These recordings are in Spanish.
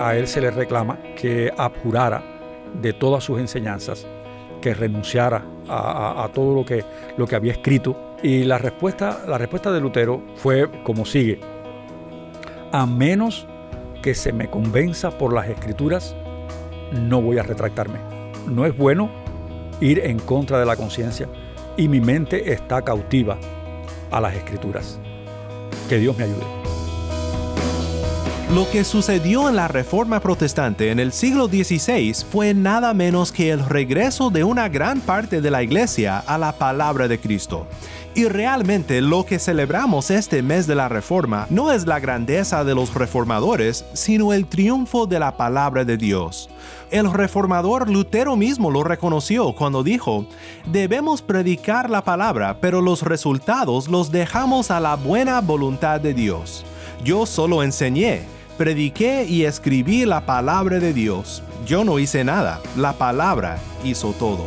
A él se le reclama que abjurara de todas sus enseñanzas, que renunciara a, todo lo que, lo que había escrito. Y la respuesta, la respuesta de Lutero fue como sigue. A menos que se me convenza por las escrituras, no voy a retractarme. No es bueno ir en contra de la conciencia y mi mente está cautiva a las escrituras. Que Dios me ayude. Lo que sucedió en la Reforma Protestante en el siglo XVI fue nada menos que el regreso de una gran parte de la Iglesia a la palabra de Cristo. Y realmente lo que celebramos este mes de la Reforma no es la grandeza de los reformadores, sino el triunfo de la palabra de Dios. El reformador Lutero mismo lo reconoció cuando dijo, debemos predicar la palabra, pero los resultados los dejamos a la buena voluntad de Dios. Yo solo enseñé, prediqué y escribí la palabra de Dios. Yo no hice nada, la palabra hizo todo.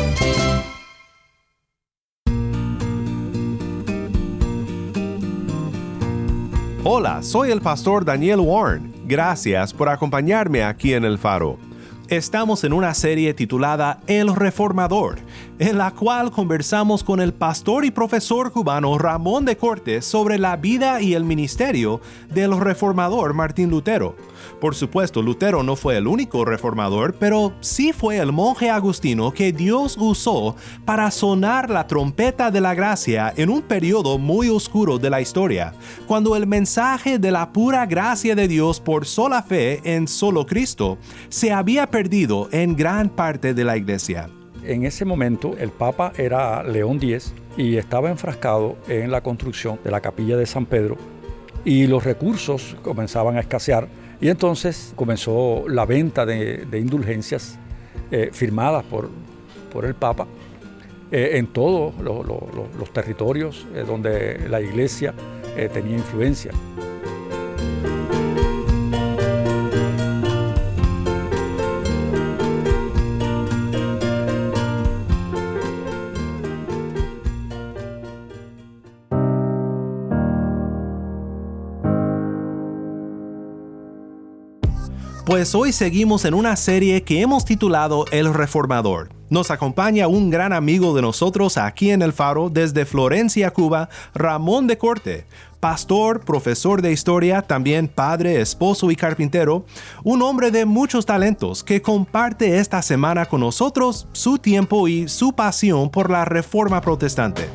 Hola, soy el pastor Daniel Warren. Gracias por acompañarme aquí en el faro. Estamos en una serie titulada El Reformador, en la cual conversamos con el pastor y profesor cubano Ramón de Cortes sobre la vida y el ministerio del reformador Martín Lutero. Por supuesto, Lutero no fue el único reformador, pero sí fue el monje agustino que Dios usó para sonar la trompeta de la gracia en un periodo muy oscuro de la historia, cuando el mensaje de la pura gracia de Dios por sola fe en solo Cristo se había perdido en gran parte de la iglesia. En ese momento el Papa era León X y estaba enfrascado en la construcción de la capilla de San Pedro y los recursos comenzaban a escasear y entonces comenzó la venta de, indulgencias eh, firmadas por, por, el Papa eh, en todos los territorios eh, donde la iglesia tenía influencia. Pues hoy seguimos en una serie que hemos titulado El Reformador. Nos acompaña un gran amigo de nosotros aquí en El Faro desde Florencia, Cuba, Ramón de Corte, pastor, profesor de historia, también padre, esposo y carpintero, un hombre de muchos talentos que comparte esta semana con nosotros su tiempo y su pasión por la reforma protestante.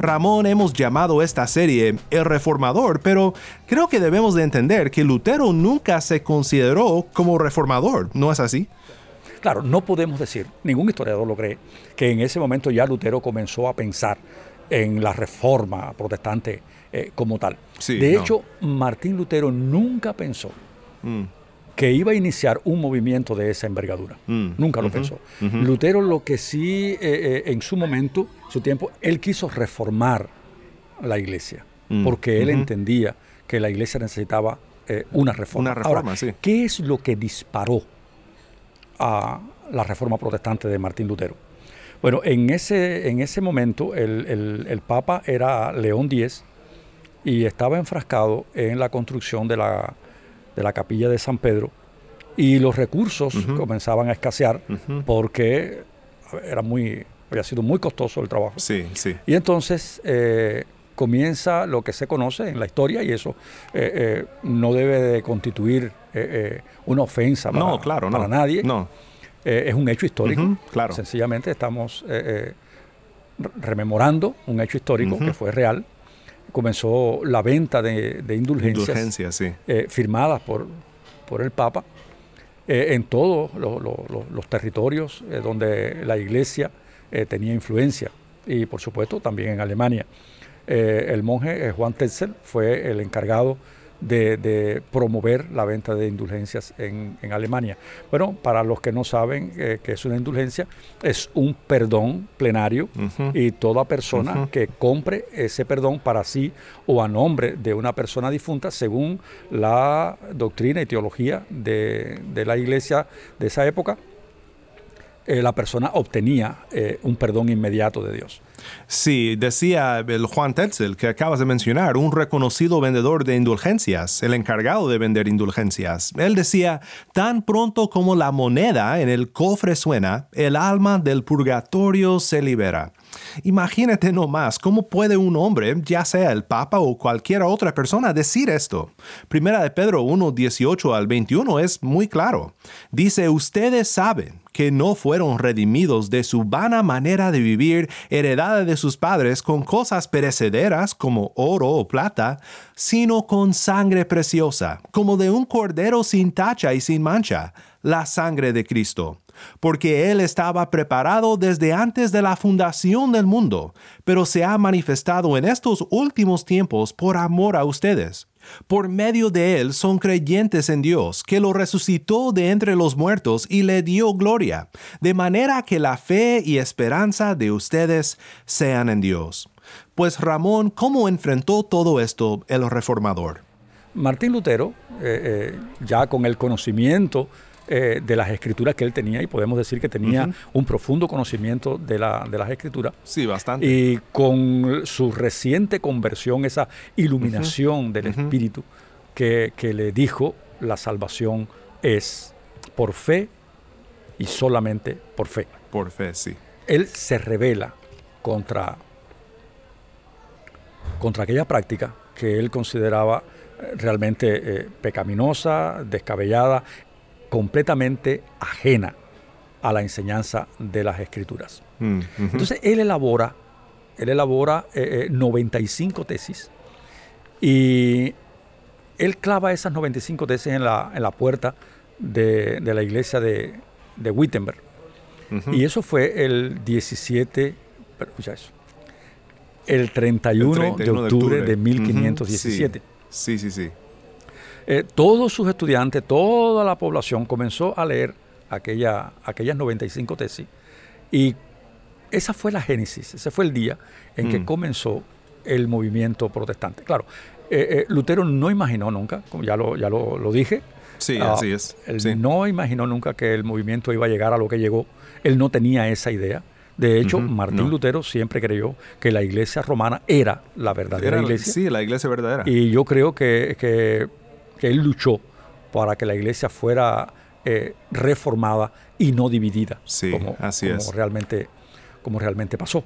Ramón hemos llamado esta serie El Reformador, pero creo que debemos de entender que Lutero nunca se consideró como reformador, ¿no es así? Claro, no podemos decir, ningún historiador lo cree, que en ese momento ya Lutero comenzó a pensar en la reforma protestante eh, como tal. de hecho, Martín Lutero nunca pensó mm que iba a iniciar un movimiento de esa envergadura. Mm, Nunca lo pensó. Lutero lo que sí, eh, eh, en su momento, su tiempo, él quiso reformar la iglesia, mm, porque él entendía que la iglesia necesitaba eh, una reforma. Una reforma, sí. ¿Qué es lo que disparó a la reforma protestante de Martín Lutero? Bueno, en ese, en ese momento el, el Papa era León X y estaba enfrascado en la construcción de la de la capilla de San Pedro y los recursos comenzaban a escasear porque era muy, había sido muy costoso el trabajo. Sí, sí. Y entonces eh, comienza lo que se conoce en la historia y eso eh, eh, no debe de constituir una ofensa para, no, claro, para nadie. No. es un hecho histórico. claro. Sencillamente estamos rememorando un hecho histórico que fue real comenzó la venta de, indulgencias eh, firmadas por, por el Papa en todos los territorios donde la iglesia tenía influencia y por supuesto también en Alemania. el monje Juan Tetzel fue el encargado de, promover la venta de indulgencias en, Alemania. Bueno, para los que no saben eh, que es una indulgencia, es un perdón plenario y toda persona que compre ese perdón para sí o a nombre de una persona difunta, según la doctrina y teología de, de la iglesia de esa época, eh, la persona obtenía eh, un perdón inmediato de Dios. Sí, decía el Juan Tetzel que acabas de mencionar, un reconocido vendedor de indulgencias, el encargado de vender indulgencias. Él decía, tan pronto como la moneda en el cofre suena, el alma del purgatorio se libera. Imagínate nomás cómo puede un hombre, ya sea el Papa o cualquier otra persona, decir esto. Primera de Pedro 1, 18 al 21 es muy claro. Dice, ustedes saben que no fueron redimidos de su vana manera de vivir heredada de sus padres con cosas perecederas como oro o plata, sino con sangre preciosa, como de un cordero sin tacha y sin mancha, la sangre de Cristo porque Él estaba preparado desde antes de la fundación del mundo, pero se ha manifestado en estos últimos tiempos por amor a ustedes. Por medio de Él son creyentes en Dios, que lo resucitó de entre los muertos y le dio gloria, de manera que la fe y esperanza de ustedes sean en Dios. Pues Ramón, ¿cómo enfrentó todo esto el reformador? Martín Lutero, eh, eh, ya con el conocimiento eh, de las escrituras que él tenía y podemos decir que tenía un profundo conocimiento de, la, de, las escrituras. Sí, bastante. Y con su reciente conversión, esa iluminación del Espíritu que, que le dijo, la salvación es por fe y solamente por fe. Por fe, sí. Él se revela contra, contra aquella práctica que él consideraba eh, realmente eh, pecaminosa, descabellada completamente ajena a la enseñanza de las escrituras. Mm, Entonces él elabora, él elabora 95 eh, eh, tesis y él clava esas 95 tesis en la, en la puerta de, la iglesia de, Wittenberg. Y eso fue el 17, pero escucha eso, el 31, de, octubre de, 1517. sí, sí. sí. Eh, todos sus estudiantes, toda la población comenzó a leer aquella, aquellas 95 tesis y esa fue la génesis, ese fue el día en que mm. comenzó el movimiento protestante. Claro, eh, eh, Lutero no imaginó nunca, como ya lo, ya lo, dije, Sí, ah, así es. Él no imaginó nunca que el movimiento iba a llegar a lo que llegó. Él no tenía esa idea. De hecho, Martín Lutero siempre creyó que la iglesia romana era la verdadera iglesia. Sí, la iglesia verdadera. Y yo creo que, que que él luchó para que la iglesia fuera eh, reformada y no dividida, sí, como, así es. realmente, como realmente pasó.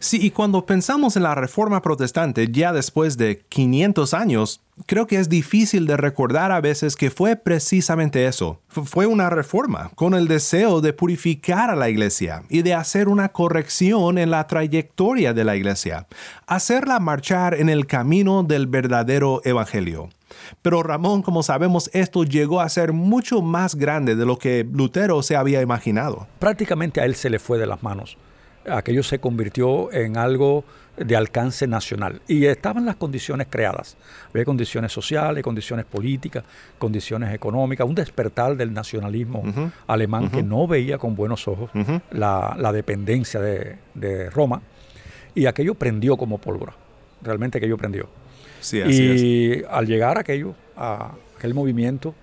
Sí, y cuando pensamos en la reforma protestante ya después de 500 años, creo que es difícil de recordar a veces que fue precisamente eso. Fue una reforma con el deseo de purificar a la iglesia y de hacer una corrección en la trayectoria de la iglesia, hacerla marchar en el camino del verdadero evangelio. Pero Ramón, como sabemos, esto llegó a ser mucho más grande de lo que Lutero se había imaginado. Prácticamente a él se le fue de las manos. Aquello se convirtió en algo de alcance nacional. Y estaban las condiciones creadas. Había condiciones sociales, condiciones políticas, condiciones económicas, un despertar del nacionalismo alemán que no veía con buenos ojos la, dependencia de, de, Roma. Y aquello prendió como pólvora. Realmente aquello prendió y al llegar aquello, a aquel movimiento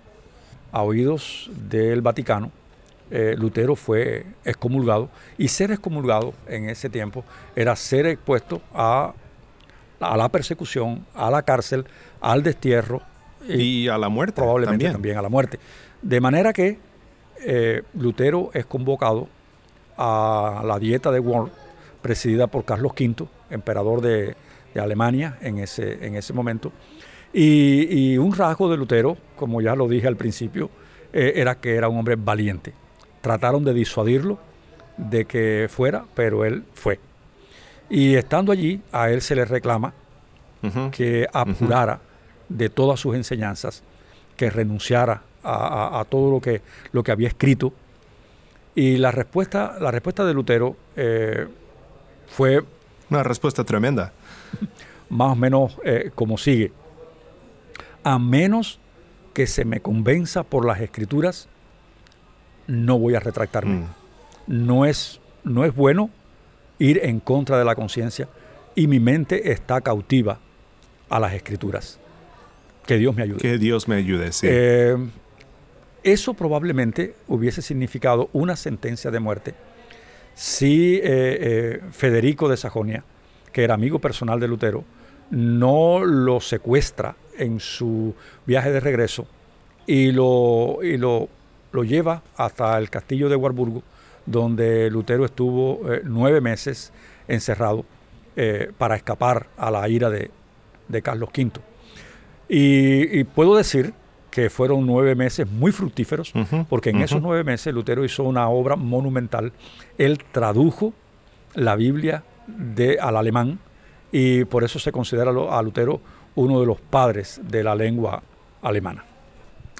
a oídos del Vaticano, eh, Lutero fue excomulgado y ser excomulgado en ese tiempo era ser expuesto a, a la persecución, a la cárcel, al destierro y, a la muerte. Probablemente también. a la muerte. De manera que eh, Lutero es convocado a la dieta de Worms, presidida por Carlos V, emperador de, de Alemania en ese, en ese momento. Y, un rasgo de Lutero, como ya lo dije al principio, eh, era que era un hombre valiente. Trataron de disuadirlo de que fuera, pero él fue. Y estando allí, a él se le reclama que apurara de todas sus enseñanzas, que renunciara a, todo lo que, lo que había escrito. Y la respuesta, la respuesta de Lutero eh, fue... Una respuesta tremenda. Más o menos eh, como sigue. A menos que se me convenza por las escrituras, no voy a retractarme. Mm. No, es, no es bueno ir en contra de la conciencia y mi mente está cautiva a las escrituras. Que Dios me ayude. Que Dios me ayude, sí. Eh, eso probablemente hubiese significado una sentencia de muerte si eh, eh, Federico de Sajonia, que era amigo personal de Lutero, no lo secuestra en su viaje de regreso y lo, y lo, lo lleva hasta el castillo de Warburgo, donde Lutero estuvo nueve meses encerrado para escapar a la ira de, de Carlos V. Y, puedo decir que fueron nueve meses muy fructíferos, porque en esos nueve meses Lutero hizo una obra monumental. Él tradujo la Biblia de, al alemán y por eso se considera a Lutero uno de los padres de la lengua alemana.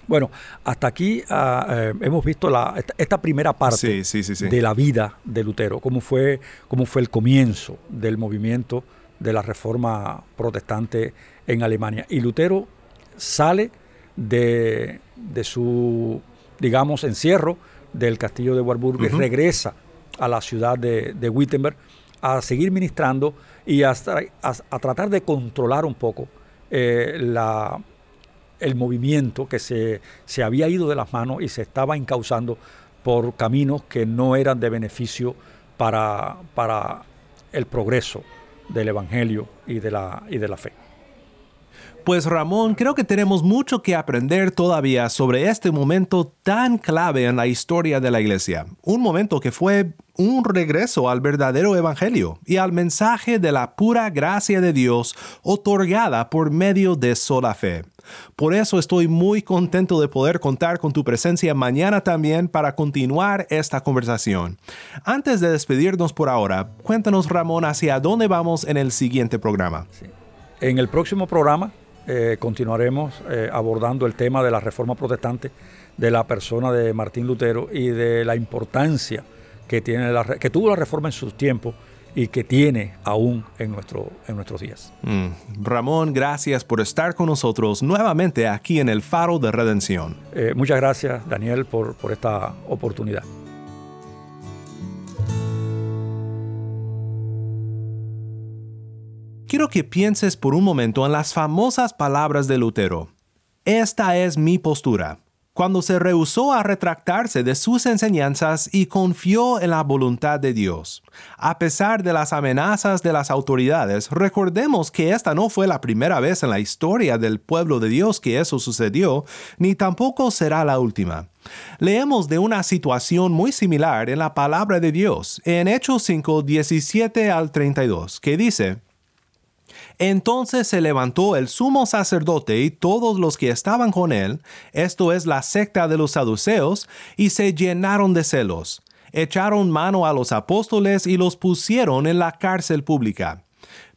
Bueno, hasta aquí ah, eh, hemos visto la, esta, primera parte de la vida de Lutero, cómo fue, cómo fue el comienzo del movimiento de la reforma protestante en Alemania. Y Lutero sale de, su, digamos, encierro del castillo de Warburg y regresa a la ciudad de, Wittenberg a seguir ministrando y a, a, tratar de controlar un poco eh, la, el movimiento que se, se, había ido de las manos y se estaba encauzando por caminos que no eran de beneficio para, para el progreso del Evangelio y de la, y de la fe. Pues Ramón, creo que tenemos mucho que aprender todavía sobre este momento tan clave en la historia de la Iglesia. Un momento que fue un regreso al verdadero Evangelio y al mensaje de la pura gracia de Dios otorgada por medio de sola fe. Por eso estoy muy contento de poder contar con tu presencia mañana también para continuar esta conversación. Antes de despedirnos por ahora, cuéntanos Ramón hacia dónde vamos en el siguiente programa. En el próximo programa eh, continuaremos eh, abordando el tema de la reforma protestante, de la persona de Martín Lutero y de la importancia que, tiene la, que tuvo la reforma en sus tiempos y que tiene aún en, nuestro, en nuestros días. Mm. Ramón, gracias por estar con nosotros nuevamente aquí en el Faro de Redención. Eh, muchas gracias, Daniel, por, por esta oportunidad. Quiero que pienses por un momento en las famosas palabras de Lutero. Esta es mi postura. Cuando se rehusó a retractarse de sus enseñanzas y confió en la voluntad de Dios. A pesar de las amenazas de las autoridades, recordemos que esta no fue la primera vez en la historia del pueblo de Dios que eso sucedió, ni tampoco será la última. Leemos de una situación muy similar en la palabra de Dios, en Hechos 5, 17 al 32, que dice, entonces se levantó el sumo sacerdote y todos los que estaban con él, esto es la secta de los saduceos, y se llenaron de celos. Echaron mano a los apóstoles y los pusieron en la cárcel pública.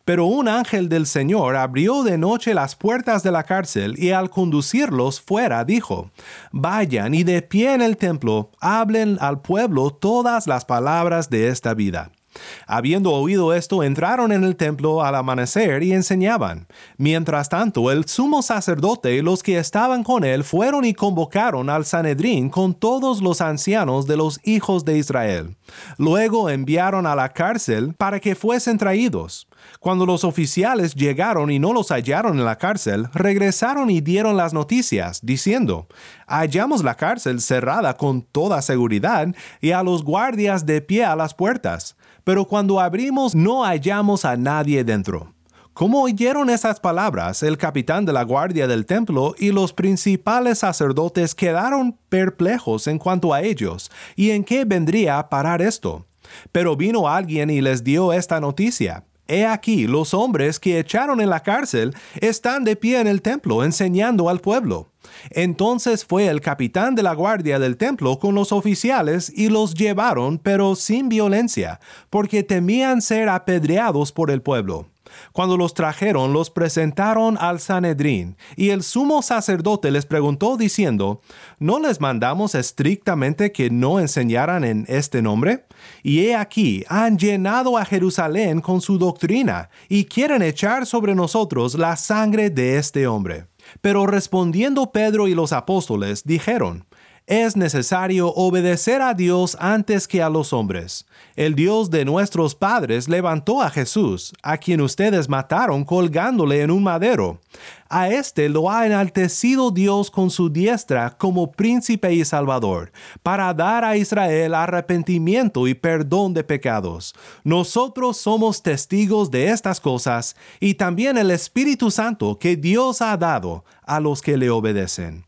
Pero un ángel del Señor abrió de noche las puertas de la cárcel y al conducirlos fuera dijo, Vayan y de pie en el templo hablen al pueblo todas las palabras de esta vida. Habiendo oído esto, entraron en el templo al amanecer y enseñaban. Mientras tanto, el sumo sacerdote y los que estaban con él fueron y convocaron al Sanedrín con todos los ancianos de los hijos de Israel. Luego enviaron a la cárcel para que fuesen traídos. Cuando los oficiales llegaron y no los hallaron en la cárcel, regresaron y dieron las noticias, diciendo, Hallamos la cárcel cerrada con toda seguridad y a los guardias de pie a las puertas pero cuando abrimos no hallamos a nadie dentro. Como oyeron esas palabras, el capitán de la guardia del templo y los principales sacerdotes quedaron perplejos en cuanto a ellos y en qué vendría a parar esto. Pero vino alguien y les dio esta noticia. He aquí, los hombres que echaron en la cárcel están de pie en el templo enseñando al pueblo. Entonces fue el capitán de la guardia del templo con los oficiales y los llevaron, pero sin violencia, porque temían ser apedreados por el pueblo. Cuando los trajeron, los presentaron al Sanedrín, y el sumo sacerdote les preguntó diciendo, ¿No les mandamos estrictamente que no enseñaran en este nombre? Y he aquí, han llenado a Jerusalén con su doctrina, y quieren echar sobre nosotros la sangre de este hombre. Pero respondiendo Pedro y los apóstoles, dijeron, es necesario obedecer a Dios antes que a los hombres. El Dios de nuestros padres levantó a Jesús, a quien ustedes mataron colgándole en un madero. A éste lo ha enaltecido Dios con su diestra como príncipe y salvador, para dar a Israel arrepentimiento y perdón de pecados. Nosotros somos testigos de estas cosas y también el Espíritu Santo que Dios ha dado a los que le obedecen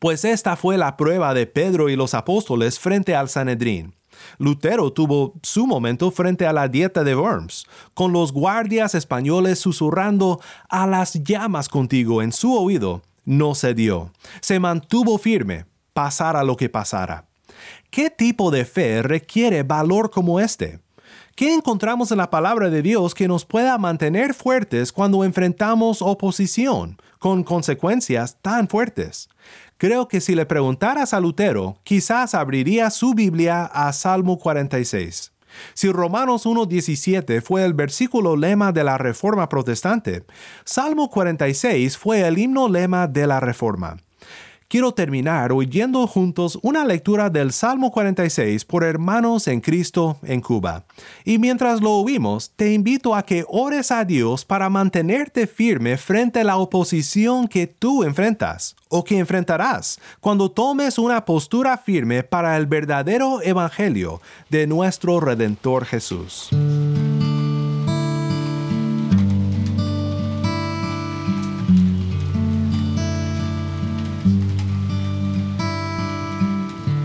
pues esta fue la prueba de Pedro y los apóstoles frente al Sanedrín. Lutero tuvo su momento frente a la dieta de Worms, con los guardias españoles susurrando a las llamas contigo en su oído. No cedió, se mantuvo firme, pasara lo que pasara. ¿Qué tipo de fe requiere valor como este? ¿Qué encontramos en la palabra de Dios que nos pueda mantener fuertes cuando enfrentamos oposición, con consecuencias tan fuertes? Creo que si le preguntaras a Lutero, quizás abriría su Biblia a Salmo 46. Si Romanos 1.17 fue el versículo lema de la Reforma Protestante, Salmo 46 fue el himno lema de la Reforma quiero terminar oyendo juntos una lectura del Salmo 46 por hermanos en Cristo en Cuba. Y mientras lo oímos, te invito a que ores a Dios para mantenerte firme frente a la oposición que tú enfrentas o que enfrentarás cuando tomes una postura firme para el verdadero Evangelio de nuestro Redentor Jesús.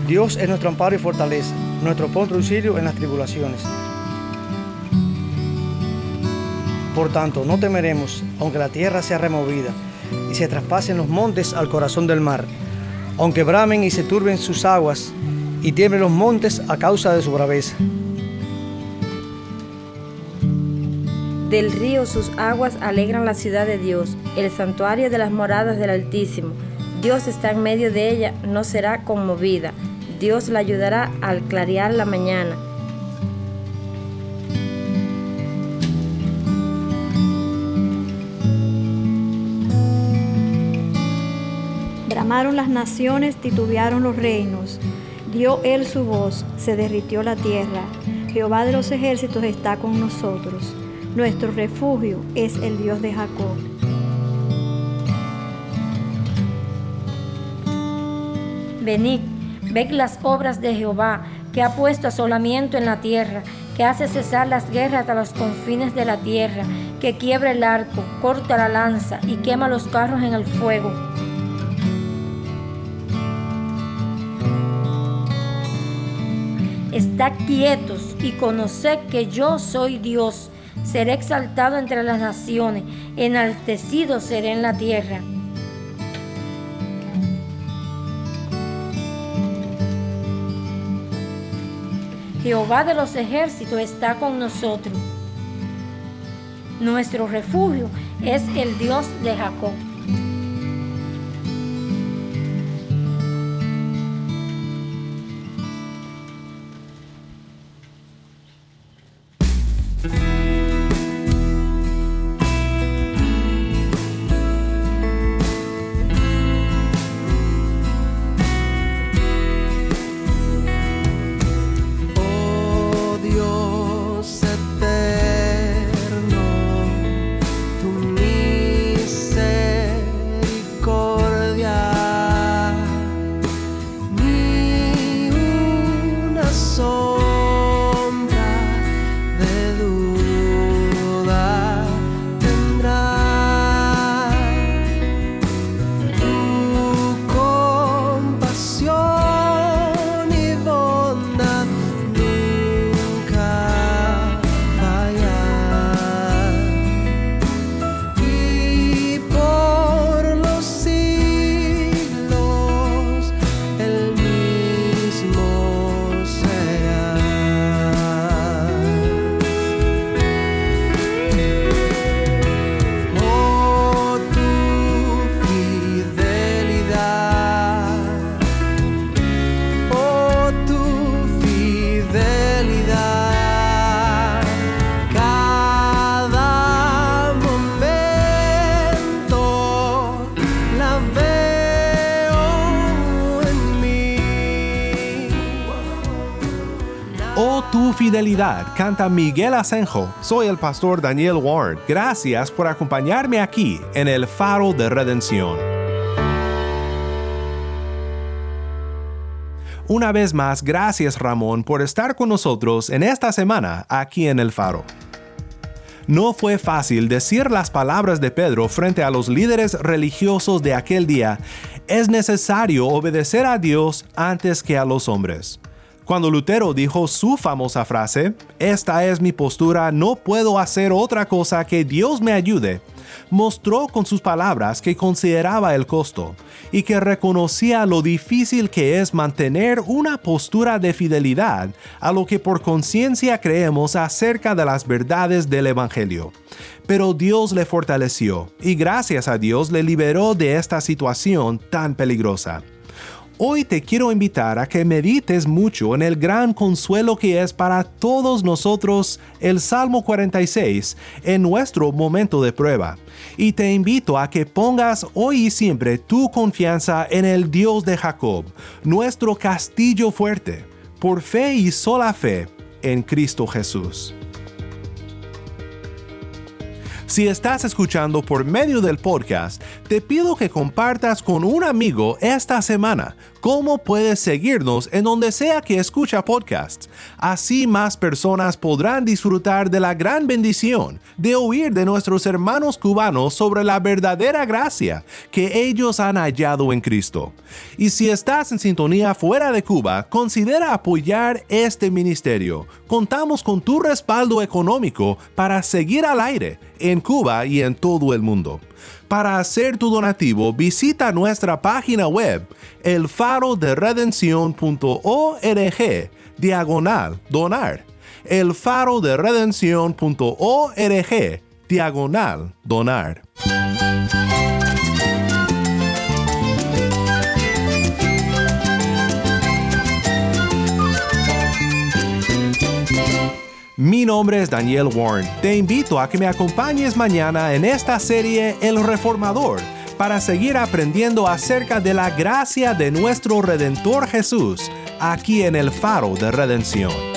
Dios es nuestro amparo y fortaleza, nuestro pronto auxilio en las tribulaciones. Por tanto, no temeremos, aunque la tierra sea removida y se traspasen los montes al corazón del mar, aunque bramen y se turben sus aguas y tiemblen los montes a causa de su braveza. Del río sus aguas alegran la ciudad de Dios, el santuario de las moradas del Altísimo. Dios está en medio de ella, no será conmovida. Dios la ayudará al clarear la mañana. Bramaron las naciones, titubearon los reinos. Dio él su voz, se derritió la tierra. Jehová de los ejércitos está con nosotros. Nuestro refugio es el Dios de Jacob. Venid Ved las obras de Jehová, que ha puesto asolamiento en la tierra, que hace cesar las guerras a los confines de la tierra, que quiebra el arco, corta la lanza y quema los carros en el fuego. Está quietos y conoced que yo soy Dios. Seré exaltado entre las naciones, enaltecido seré en la tierra. Jehová de los ejércitos está con nosotros. Nuestro refugio es el Dios de Jacob. Fidelidad, canta Miguel Asenjo. Soy el pastor Daniel Warren. Gracias por acompañarme aquí en el Faro de Redención. Una vez más, gracias Ramón por estar con nosotros en esta semana aquí en el Faro. No fue fácil decir las palabras de Pedro frente a los líderes religiosos de aquel día. Es necesario obedecer a Dios antes que a los hombres. Cuando Lutero dijo su famosa frase, Esta es mi postura, no puedo hacer otra cosa que Dios me ayude, mostró con sus palabras que consideraba el costo y que reconocía lo difícil que es mantener una postura de fidelidad a lo que por conciencia creemos acerca de las verdades del Evangelio. Pero Dios le fortaleció y gracias a Dios le liberó de esta situación tan peligrosa. Hoy te quiero invitar a que medites mucho en el gran consuelo que es para todos nosotros el Salmo 46 en nuestro momento de prueba. Y te invito a que pongas hoy y siempre tu confianza en el Dios de Jacob, nuestro castillo fuerte, por fe y sola fe en Cristo Jesús. Si estás escuchando por medio del podcast, te pido que compartas con un amigo esta semana cómo puedes seguirnos en donde sea que escucha podcasts. Así más personas podrán disfrutar de la gran bendición de oír de nuestros hermanos cubanos sobre la verdadera gracia que ellos han hallado en Cristo. Y si estás en sintonía fuera de Cuba, considera apoyar este ministerio. Contamos con tu respaldo económico para seguir al aire en Cuba y en todo el mundo. Para hacer tu donativo, visita nuestra página web elfaroderedención.org diagonal donar. elfaroderedención.org diagonal donar. Mi nombre es Daniel Warren. Te invito a que me acompañes mañana en esta serie El Reformador para seguir aprendiendo acerca de la gracia de nuestro Redentor Jesús aquí en el Faro de Redención.